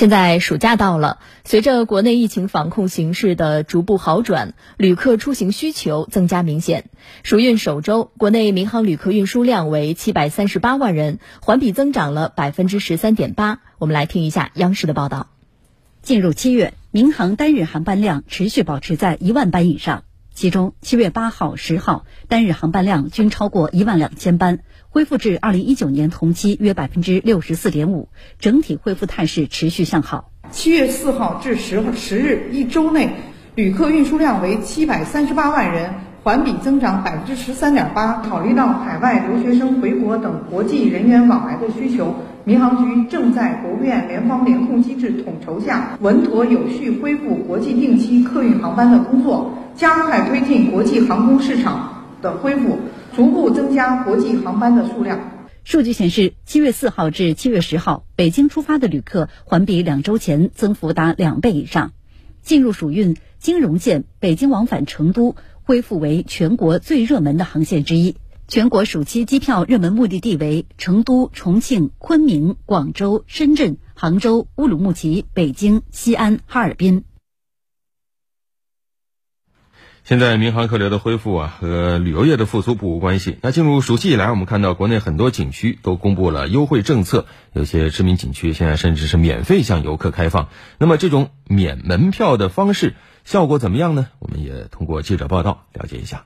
现在暑假到了，随着国内疫情防控形势的逐步好转，旅客出行需求增加明显。暑运首周，国内民航旅客运输量为七百三十八万人，环比增长了百分之十三点八。我们来听一下央视的报道。进入七月，民航单日航班量持续保持在一万班以上。其中，七月八号、十号单日航班量均超过一万两千班，恢复至二零一九年同期约百分之六十四点五，整体恢复态势持续向好。七月四号至十十日一周内，旅客运输量为七百三十八万人，环比增长百分之十三点八。考虑到海外留学生回国等国际人员往来的需求，民航局正在国务院联防联控机制统筹下，稳妥有序恢复国际定期客运航班的工作。加快推进国际航空市场的恢复，逐步增加国际航班的数量。数据显示，七月四号至七月十号，北京出发的旅客环比两周前增幅达两倍以上。进入暑运，金融线北京往返成都恢复为全国最热门的航线之一。全国暑期机票热门目的地为成都、重庆、昆明、广州、深圳、杭州、乌鲁木齐、北京、西安、哈尔滨。现在民航客流的恢复啊，和旅游业的复苏不无关系。那进入暑期以来，我们看到国内很多景区都公布了优惠政策，有些知名景区现在甚至是免费向游客开放。那么这种免门票的方式效果怎么样呢？我们也通过记者报道了解一下。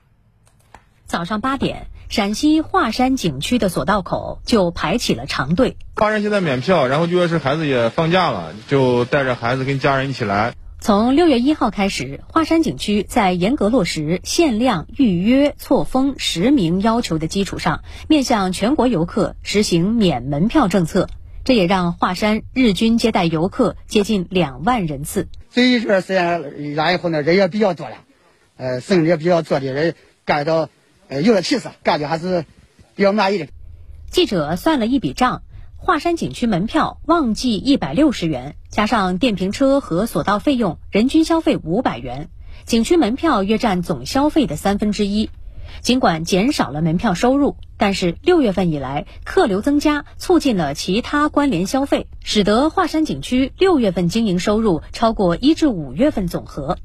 早上八点，陕西华山景区的索道口就排起了长队。华山现在免票，然后就说是孩子也放假了，就带着孩子跟家人一起来。从六月一号开始，华山景区在严格落实限量预约错峰实名要求的基础上，面向全国游客实行免门票政策。这也让华山日均接待游客接近两万人次。这一段时间来以后呢，人也比较多了，呃，生意也比较多的人感到呃有了气势，感觉还是比较满意的。记者算了一笔账。华山景区门票旺季一百六十元，加上电瓶车和索道费用，人均消费五百元。景区门票约占总消费的三分之一。尽管减少了门票收入，但是六月份以来客流增加，促进了其他关联消费，使得华山景区六月份经营收入超过一至五月份总和。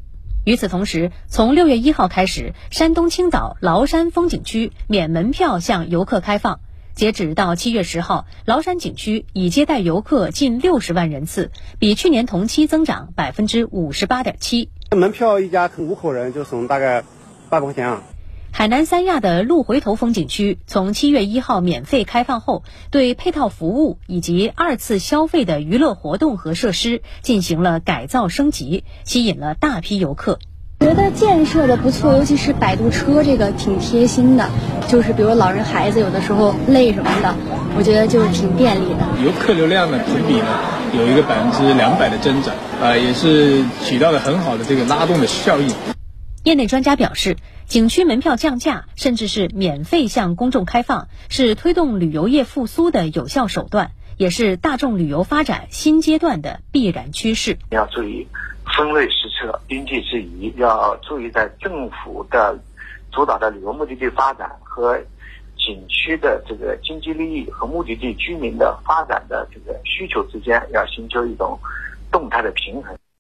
与此同时，从六月一号开始，山东青岛崂山风景区免门票向游客开放。截止到七月十号，崂山景区已接待游客近六十万人次，比去年同期增长百分之五十八点七。门票一家五口人就省大概八百块钱啊。海南三亚的鹿回头风景区从七月一号免费开放后，对配套服务以及二次消费的娱乐活动和设施进行了改造升级，吸引了大批游客。觉得建设的不错，尤其是摆渡车这个挺贴心的，就是比如老人孩子有的时候累什么的，我觉得就是挺便利的。游客流量呢同比呢有一个百分之两百的增长，啊，也是起到了很好的这个拉动的效应。业内专家表示，景区门票降价，甚至是免费向公众开放，是推动旅游业复苏的有效手段，也是大众旅游发展新阶段的必然趋势。要注意。分类施策，因地制宜，要注意在政府的主导的旅游目的地发展和景区的这个经济利益和目的地居民的发展的这个需求之间，要寻求一种动态的平衡。